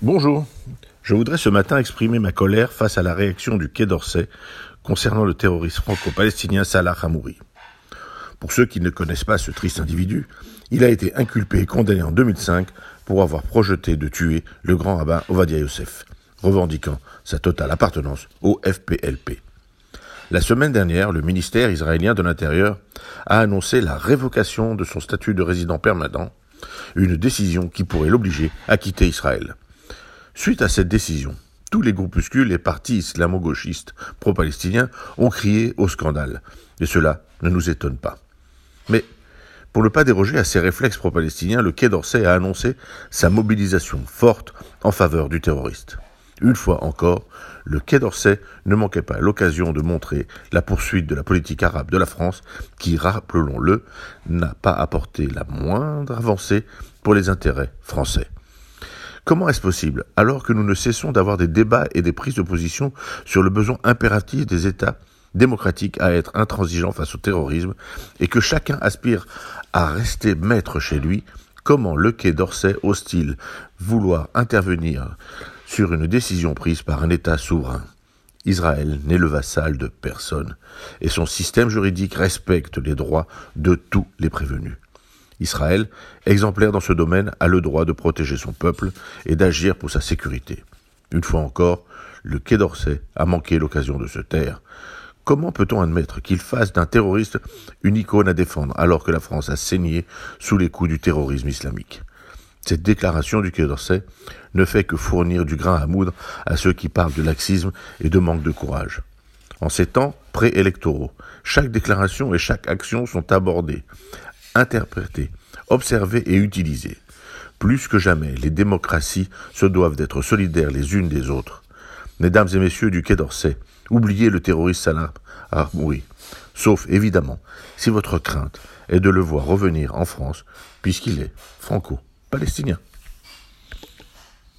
Bonjour. Je voudrais ce matin exprimer ma colère face à la réaction du Quai d'Orsay concernant le terroriste franco-palestinien Salah Hamouri. Pour ceux qui ne connaissent pas ce triste individu, il a été inculpé et condamné en 2005 pour avoir projeté de tuer le grand rabbin Ovadia Youssef, revendiquant sa totale appartenance au FPLP. La semaine dernière, le ministère israélien de l'Intérieur a annoncé la révocation de son statut de résident permanent, une décision qui pourrait l'obliger à quitter Israël. Suite à cette décision, tous les groupuscules et partis islamo-gauchistes pro-palestiniens ont crié au scandale, et cela ne nous étonne pas. Mais, pour ne pas déroger à ces réflexes pro-palestiniens, le Quai d'Orsay a annoncé sa mobilisation forte en faveur du terroriste. Une fois encore, le Quai d'Orsay ne manquait pas l'occasion de montrer la poursuite de la politique arabe de la France, qui, rappelons-le, n'a pas apporté la moindre avancée pour les intérêts français. Comment est-ce possible, alors que nous ne cessons d'avoir des débats et des prises de position sur le besoin impératif des États démocratiques à être intransigeants face au terrorisme, et que chacun aspire à rester maître chez lui, comment le quai d'Orsay ose-t-il vouloir intervenir sur une décision prise par un État souverain? Israël n'est le vassal de personne, et son système juridique respecte les droits de tous les prévenus. Israël, exemplaire dans ce domaine, a le droit de protéger son peuple et d'agir pour sa sécurité. Une fois encore, le Quai d'Orsay a manqué l'occasion de se taire. Comment peut-on admettre qu'il fasse d'un terroriste une icône à défendre alors que la France a saigné sous les coups du terrorisme islamique? Cette déclaration du Quai d'Orsay ne fait que fournir du grain à moudre à ceux qui parlent de laxisme et de manque de courage. En ces temps préélectoraux, chaque déclaration et chaque action sont abordées interpréter, observer et utiliser. Plus que jamais, les démocraties se doivent d'être solidaires les unes des autres. Mesdames et messieurs du Quai d'Orsay, oubliez le terroriste Salah oui. Sauf, évidemment, si votre crainte est de le voir revenir en France, puisqu'il est franco-palestinien.